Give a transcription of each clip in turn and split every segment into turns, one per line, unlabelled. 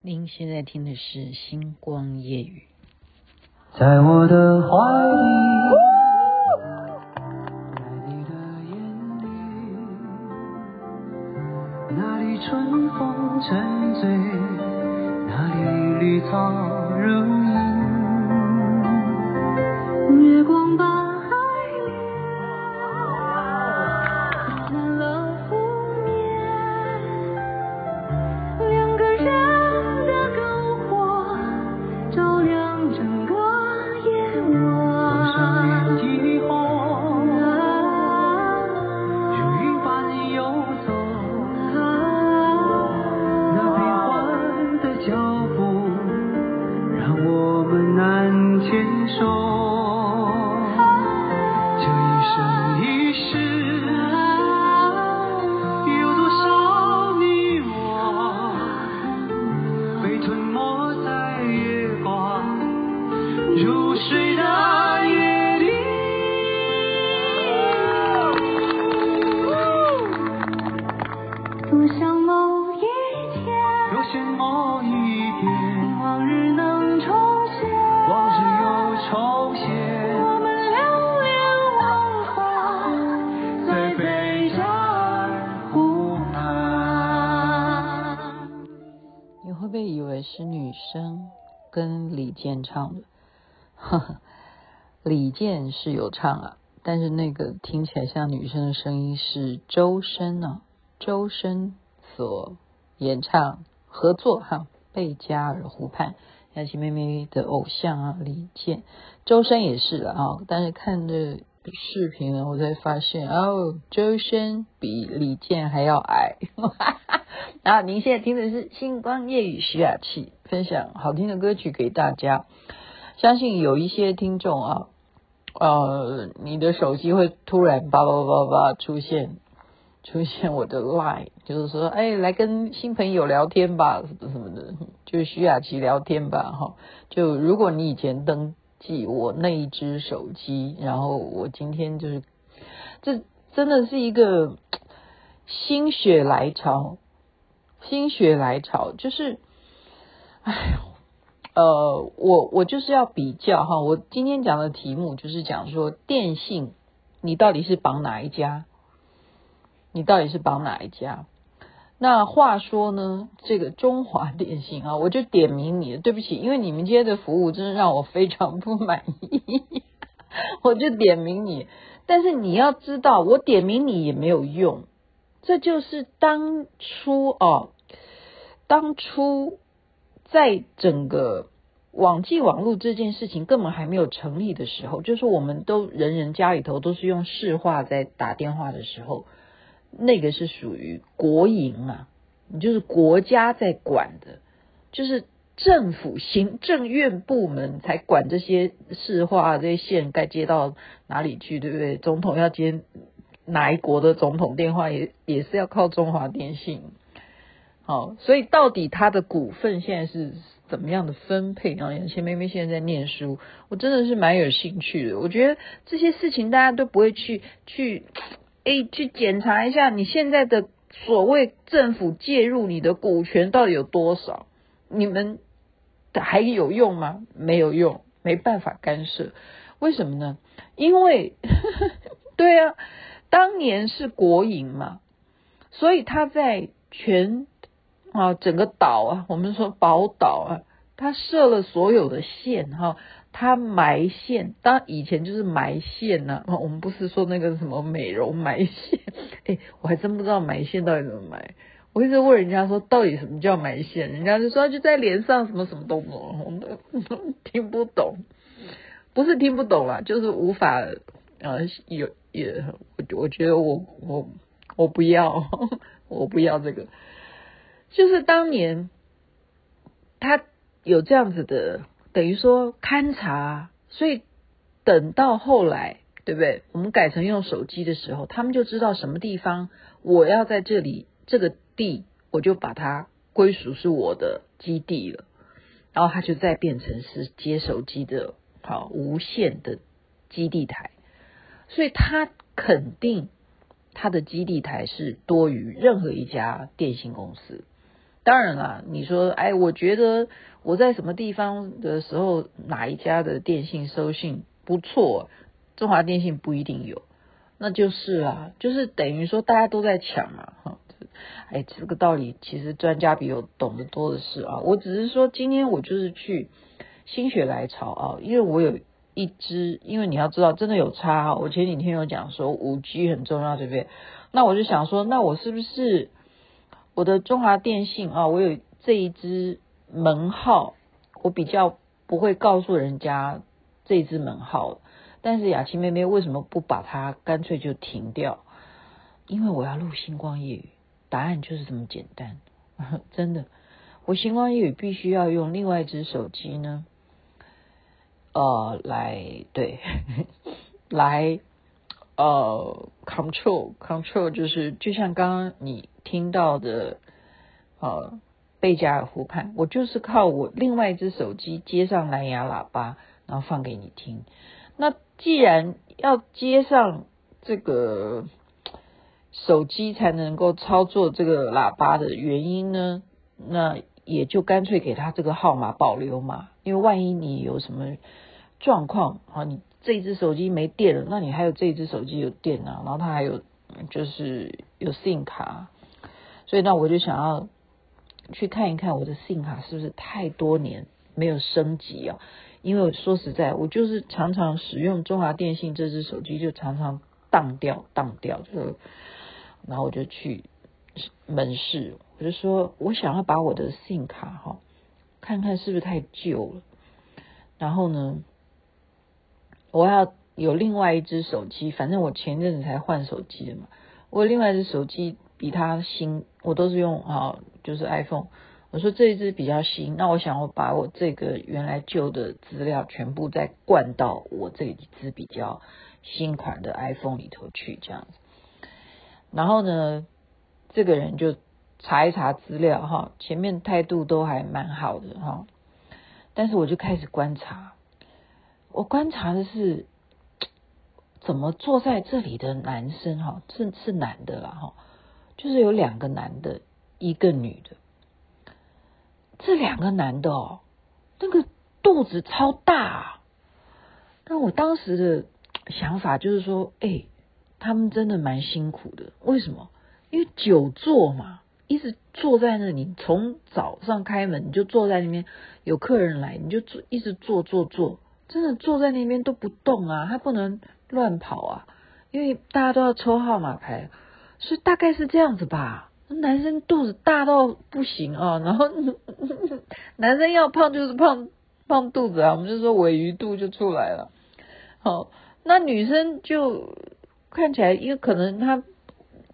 您现在听的是《星光夜语》。
在我的怀里，在你的眼里，哪里春风沉醉，哪里绿草如茵，月光把。
健唱的，呵呵，李健是有唱啊，但是那个听起来像女生的声音是周深啊，周深所演唱合作哈，贝加尔湖畔，雅琪妹妹的偶像啊，李健，周深也是的啊，但是看这视频呢，我才发现哦，周深比李健还要矮。啊您现在听的是《星光夜雨》徐雅琪分享好听的歌曲给大家。相信有一些听众啊，呃，你的手机会突然叭叭叭叭出现出现我的 line，就是说，哎，来跟新朋友聊天吧，什么什么的，就是徐雅琪聊天吧，哈。就如果你以前登记我那一只手机，然后我今天就是，这真的是一个心血来潮。心血来潮，就是，哎呦，呃，我我就是要比较哈，我今天讲的题目就是讲说电信，你到底是绑哪一家？你到底是绑哪一家？那话说呢，这个中华电信啊，我就点名你，对不起，因为你们今天的服务真的让我非常不满意，我就点名你，但是你要知道，我点名你也没有用。这就是当初哦，当初在整个网际网络这件事情根本还没有成立的时候，就是我们都人人家里头都是用市话在打电话的时候，那个是属于国营啊，你就是国家在管的，就是政府行政院部门才管这些市话，这些线该接到哪里去，对不对？总统要接。哪一国的总统电话也也是要靠中华电信，好，所以到底他的股份现在是怎么样的分配啊？雅琪妹妹现在在念书，我真的是蛮有兴趣的。我觉得这些事情大家都不会去去，哎，去检查一下你现在的所谓政府介入你的股权到底有多少？你们还有用吗？没有用，没办法干涉。为什么呢？因为 对啊。当年是国营嘛，所以他在全啊整个岛啊，我们说宝岛啊，他设了所有的线哈，他埋线，当以前就是埋线呐、啊，我们不是说那个什么美容埋线，哎，我还真不知道埋线到底怎么埋，我一直问人家说到底什么叫埋线，人家就说就在脸上什么什么都不懂，我们都 听不懂，不是听不懂啦，就是无法呃有。也我我觉得我我我不要 我不要这个，就是当年他有这样子的，等于说勘察，所以等到后来，对不对？我们改成用手机的时候，他们就知道什么地方我要在这里这个地，我就把它归属是我的基地了，然后他就再变成是接手机的好无线的基地台。所以他肯定他的基地台是多于任何一家电信公司，当然啦，你说，哎，我觉得我在什么地方的时候，哪一家的电信收信不错，中华电信不一定有，那就是啦，就是等于说大家都在抢嘛，哈，哎，这个道理其实专家比我懂得多的是啊，我只是说今天我就是去心血来潮啊，因为我有一支，因为你要知道真的有差啊，我前几天有讲说五 G 很重要，对不对？那我就想说，那我是不是我的中华电信啊？我有这一支门号，我比较不会告诉人家这一支门号。但是雅琪妹妹为什么不把它干脆就停掉？因为我要录星光夜语，答案就是这么简单。真的，我星光夜语必须要用另外一只手机呢，呃，来对，来。呃、，control control 就是就像刚刚你听到的，呃，贝加尔湖畔，我就是靠我另外一只手机接上蓝牙喇叭，然后放给你听。那既然要接上这个手机才能够操作这个喇叭的原因呢，那也就干脆给他这个号码保留嘛，因为万一你有什么状况啊，你。这只手机没电了，那你还有这只手机有电啊，然后它还有就是有 SIM 卡，所以那我就想要去看一看我的 SIM 卡是不是太多年没有升级啊？因为我说实在，我就是常常使用中华电信这只手机，就常常当掉当掉，就然后我就去门市，我就说我想要把我的 SIM 卡哈，看看是不是太旧了，然后呢？我要有另外一只手机，反正我前阵子才换手机的嘛。我另外一只手机比它新，我都是用啊，就是 iPhone。我说这一只比较新，那我想我把我这个原来旧的资料全部再灌到我这一只比较新款的 iPhone 里头去，这样子。然后呢，这个人就查一查资料哈，前面态度都还蛮好的哈，但是我就开始观察。我观察的是，怎么坐在这里的男生哈，是是男的啦哈，就是有两个男的，一个女的。这两个男的哦，那个肚子超大啊。那我当时的想法就是说，哎，他们真的蛮辛苦的。为什么？因为久坐嘛，一直坐在那里，从早上开门你就坐在那边，有客人来你就坐，一直坐坐坐。真的坐在那边都不动啊，他不能乱跑啊，因为大家都要抽号码牌，所以大概是这样子吧。男生肚子大到不行啊，然后 男生要胖就是胖胖肚子啊，我们就说尾鱼肚就出来了。好，那女生就看起来，因为可能她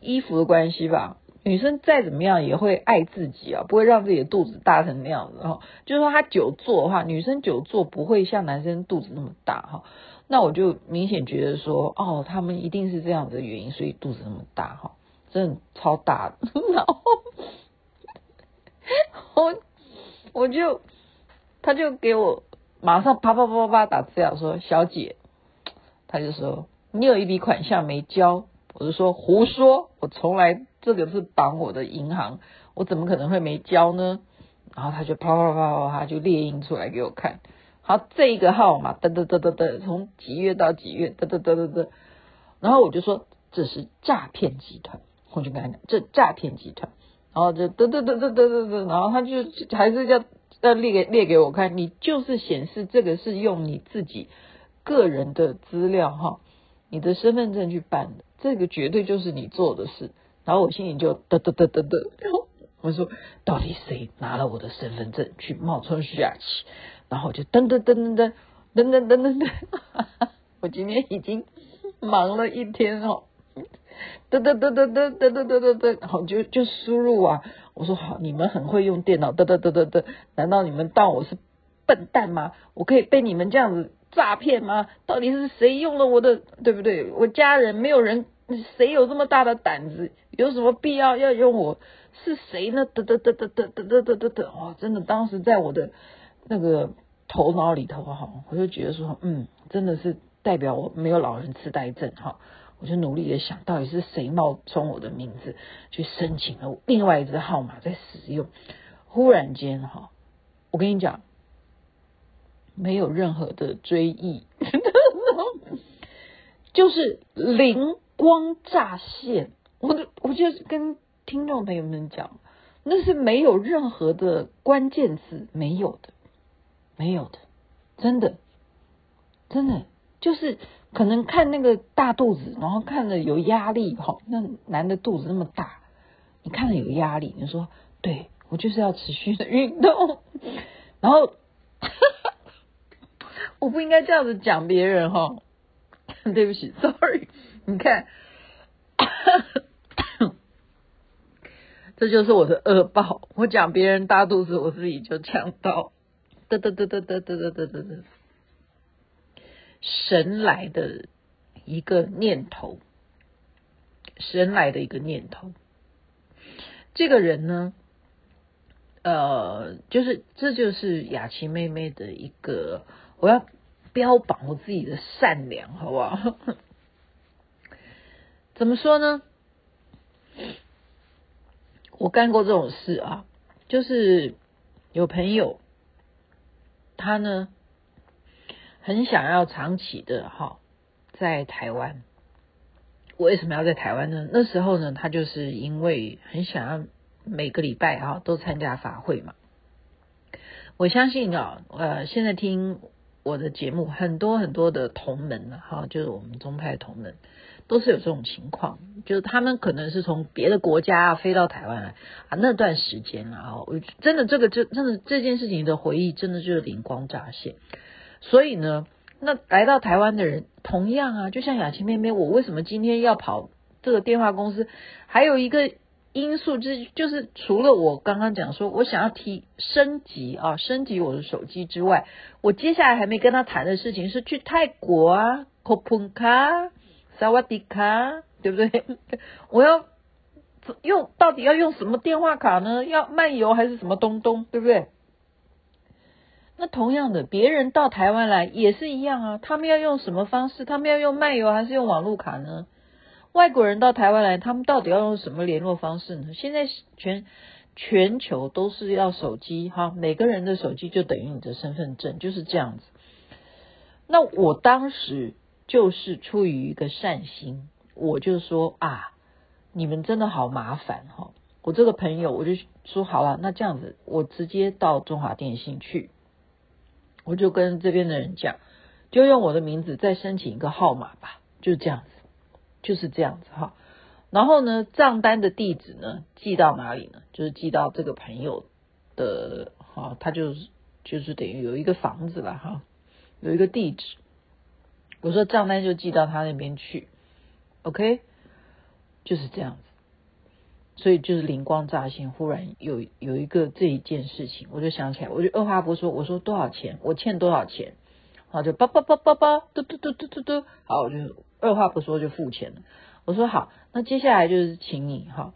衣服的关系吧。女生再怎么样也会爱自己啊，不会让自己的肚子大成那样子哈。就是说她久坐的话，女生久坐不会像男生肚子那么大哈。那我就明显觉得说，哦，他们一定是这样的原因，所以肚子那么大哈，真的超大。然后我我就他就给我马上啪啪啪啪啪打字了，说小姐，他就说你有一笔款项没交，我就说胡说，我从来。这个是绑我的银行，我怎么可能会没交呢？然后他就啪啪啪啪啪就列印出来给我看。好，这一个号码哒哒哒哒哒，从几月到几月哒哒哒哒哒。然后我就说这是诈骗集团，我就跟他讲这诈骗集团。然后就哒哒哒哒哒哒哒，然后他就还是要要列给列给我看，你就是显示这个是用你自己个人的资料哈，你的身份证去办的，这个绝对就是你做的事。然后我心里就嘚嘚嘚嘚嘚，我说到底谁拿了我的身份证去冒充徐雅琪？然后我就噔噔噔噔噔噔噔噔噔噔，我今天已经忙了一天哦，嘚嘚嘚嘚嘚嘚嘚嘚嘚，然后就就输入啊，我说好，你们很会用电脑，噔噔噔噔噔，难道你们当我是笨蛋吗？我可以被你们这样子诈骗吗？到底是谁用了我的，对不对？我家人没有人。谁有这么大的胆子？有什么必要要用我？是谁呢？嘚嘚嘚嘚嘚嘚嘚嘚嘚嘚！哇，真的，当时在我的那个头脑里头哈，我就觉得说，嗯，真的是代表我没有老人痴呆症哈。我就努力的想到底是谁冒充我的名字去申请了另外一支号码在使用。忽然间哈，我跟你讲，没有任何的追忆，就是零光乍现。我就我就跟听众朋友们讲，那是没有任何的关键词，没有的，没有的，真的，真的。就是。可能看那个大肚子，然后看了有压力哈，那男的肚子那么大，你看了有压力，你说对，我就是要持续的运动，然后 我不应该这样子讲别人哈，对不起，sorry，你看，这就是我的恶报，我讲别人大肚子，我自己就呛到，哒哒哒哒哒哒哒哒哒。神来的一个念头，神来的一个念头。这个人呢，呃，就是这就是雅琪妹妹的一个，我要标榜我自己的善良，好不好？怎么说呢？我干过这种事啊，就是有朋友，他呢。很想要长期的哈，在台湾。为什么要在台湾呢？那时候呢，他就是因为很想要每个礼拜哈都参加法会嘛。我相信啊，呃，现在听我的节目很多很多的同门哈，就是我们宗派同门，都是有这种情况，就是他们可能是从别的国家啊飞到台湾来啊，那段时间啊，我真的这个就真的这件事情的回忆，真的就是灵光乍现。所以呢，那来到台湾的人，同样啊，就像雅琪妹妹，我为什么今天要跑这个电话公司？还有一个因素，就是就是除了我刚刚讲说我想要提升级啊，升级我的手机之外，我接下来还没跟他谈的事情是去泰国啊，Koponka、萨瓦迪卡，对不对？我要用到底要用什么电话卡呢？要漫游还是什么东东，对不对？那同样的，别人到台湾来也是一样啊。他们要用什么方式？他们要用漫游还是用网络卡呢？外国人到台湾来，他们到底要用什么联络方式呢？现在全全球都是要手机哈，每个人的手机就等于你的身份证，就是这样子。那我当时就是出于一个善心，我就说啊，你们真的好麻烦哈。我这个朋友我就说好了，那这样子，我直接到中华电信去。我就跟这边的人讲，就用我的名字再申请一个号码吧，就这样子，就是这样子哈。然后呢，账单的地址呢，寄到哪里呢？就是寄到这个朋友的哈，他就是就是等于有一个房子了哈，有一个地址。我说账单就寄到他那边去，OK，就是这样子。所以就是灵光乍现，忽然有有一个这一件事情，我就想起来，我就二话不说，我说多少钱，我欠多少钱，好就叭叭叭叭叭，嘟嘟嘟嘟嘟嘟，好，我就二话不说就付钱了。我说好，那接下来就是请你哈，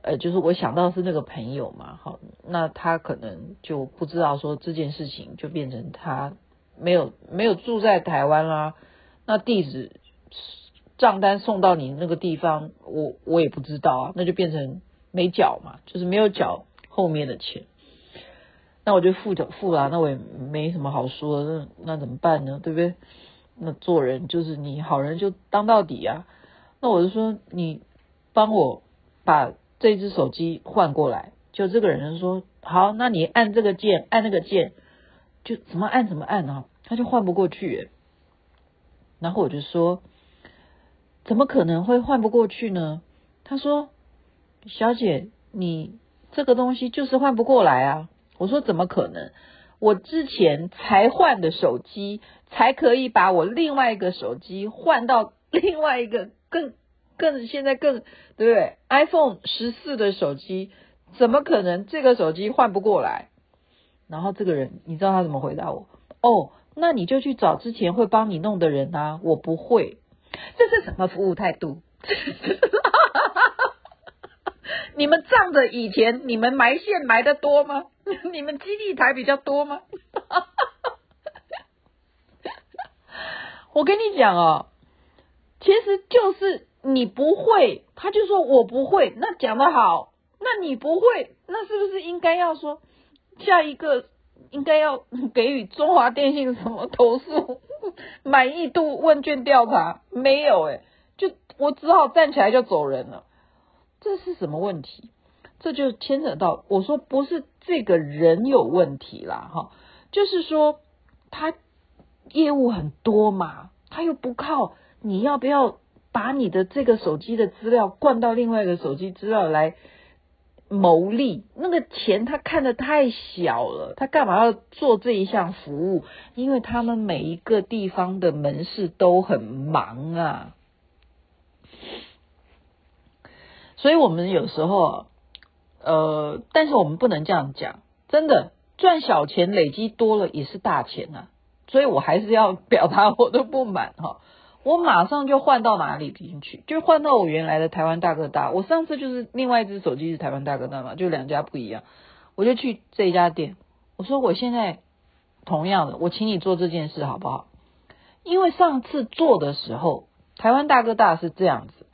呃，就是我想到是那个朋友嘛，好，那他可能就不知道说这件事情就变成他没有没有住在台湾啦，那地址。账单送到你那个地方，我我也不知道啊，那就变成没缴嘛，就是没有缴后面的钱，那我就付就付了，那我也没什么好说的，那那怎么办呢？对不对？那做人就是你好人就当到底啊，那我就说你帮我把这只手机换过来，就这个人说好，那你按这个键，按那个键，就怎么按怎么按啊，他就换不过去，然后我就说。怎么可能会换不过去呢？他说：“小姐，你这个东西就是换不过来啊。”我说：“怎么可能？我之前才换的手机，才可以把我另外一个手机换到另外一个更更现在更对不对？iPhone 十四的手机，怎么可能这个手机换不过来？”然后这个人，你知道他怎么回答我？哦，那你就去找之前会帮你弄的人啊，我不会。这是什么服务态度？你们仗着以前你们埋线埋得多吗？你们基地台比较多吗？我跟你讲哦，其实就是你不会，他就说我不会，那讲得好，那你不会，那是不是应该要说下一个应该要 给予中华电信什么投诉 满意度问卷调查？没有诶，就我只好站起来就走人了。这是什么问题？这就牵扯到我说不是这个人有问题啦，哈，就是说他业务很多嘛，他又不靠你要不要把你的这个手机的资料灌到另外一个手机资料来牟利，那个钱他看得太小了，他干嘛要做这一项服务？因为他们每一个地方的门市都很忙啊。所以，我们有时候，呃，但是我们不能这样讲，真的赚小钱累积多了也是大钱啊。所以我还是要表达我的不满哈。我马上就换到哪里进去？就换到我原来的台湾大哥大。我上次就是另外一只手机是台湾大哥大嘛，就两家不一样。我就去这一家店，我说我现在同样的，我请你做这件事好不好？因为上次做的时候，台湾大哥大是这样子。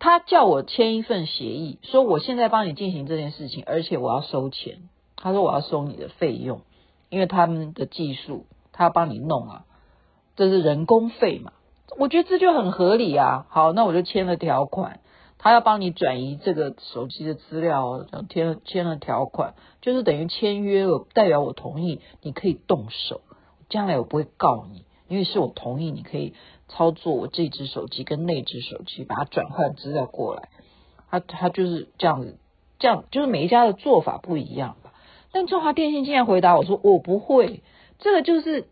他叫我签一份协议，说我现在帮你进行这件事情，而且我要收钱。他说我要收你的费用，因为他们的技术，他要帮你弄啊，这是人工费嘛。我觉得这就很合理啊。好，那我就签了条款，他要帮你转移这个手机的资料，签了签了条款，就是等于签约了，代表我同意你可以动手，将来我不会告你，因为是我同意你可以。操作我这只手机跟那只手机，把它转换资料过来，他他就是这样子，这样就是每一家的做法不一样吧。但中华电信竟然回答我说我不会，这个就是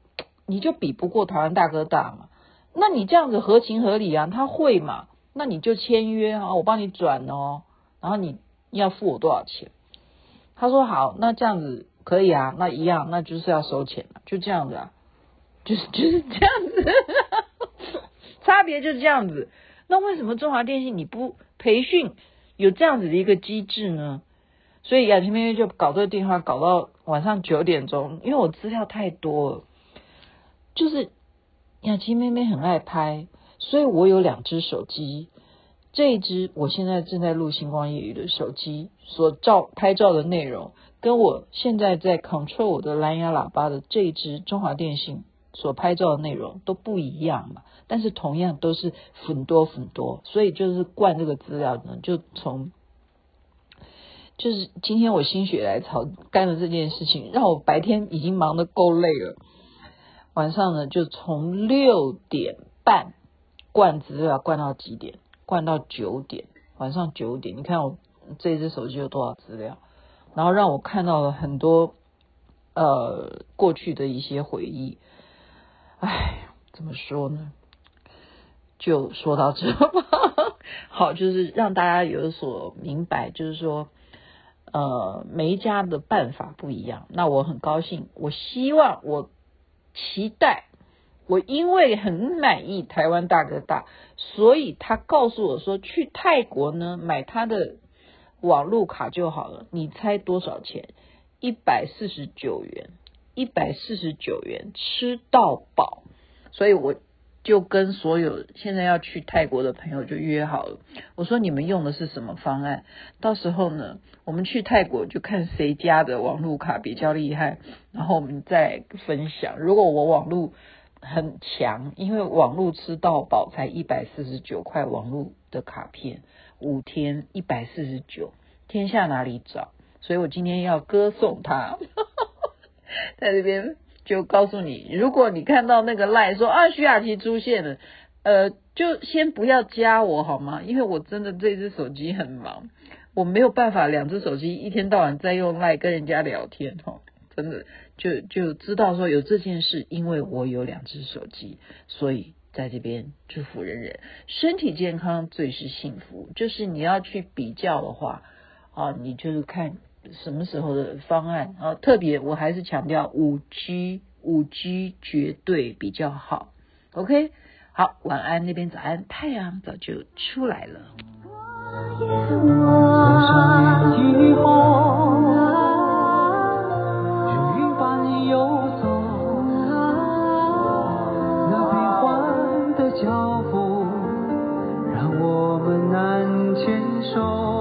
你就比不过台湾大哥大嘛。那你这样子合情合理啊，他会嘛？那你就签约啊，我帮你转哦，然后你要付我多少钱？他说好，那这样子可以啊，那一样，那就是要收钱了，就这样子啊，就是 就是这样子。差别就是这样子，那为什么中华电信你不培训有这样子的一个机制呢？所以雅琪妹妹就搞这个电话搞到晚上九点钟，因为我资料太多了，就是雅琪妹妹很爱拍，所以我有两只手机，这一只我现在正在录星光夜雨的手机所照拍照的内容，跟我现在在 control 我的蓝牙喇叭的这一只中华电信。所拍照的内容都不一样嘛，但是同样都是很多很多，所以就是灌这个资料呢，就从就是今天我心血来潮干了这件事情，让我白天已经忙得够累了，晚上呢就从六点半灌资料灌到几点？灌到九点，晚上九点，你看我这只手机有多少资料？然后让我看到了很多呃过去的一些回忆。哎，怎么说呢？就说到这吧。好，就是让大家有所明白，就是说，呃，每一家的办法不一样。那我很高兴，我希望，我期待，我因为很满意台湾大哥大，所以他告诉我说，去泰国呢买他的网络卡就好了。你猜多少钱？一百四十九元。一百四十九元吃到饱，所以我就跟所有现在要去泰国的朋友就约好了。我说你们用的是什么方案？到时候呢，我们去泰国就看谁家的网路卡比较厉害，然后我们再分享。如果我网路很强，因为网路吃到饱才一百四十九块，网路的卡片五天一百四十九，天下哪里找？所以我今天要歌颂他。在这边就告诉你，如果你看到那个赖说啊徐雅琪出现了，呃，就先不要加我好吗？因为我真的这只手机很忙，我没有办法两只手机一天到晚在用赖跟人家聊天哈，真的就就知道说有这件事，因为我有两只手机，所以在这边祝福人人身体健康最是幸福。就是你要去比较的话啊，你就是看。什么时候的方案？啊，特别我还是强调五 G，五 G 绝对比较好。OK，好，晚安，那边早安，太阳早就出来了。
那变
换的脚步，让
我们难牵手。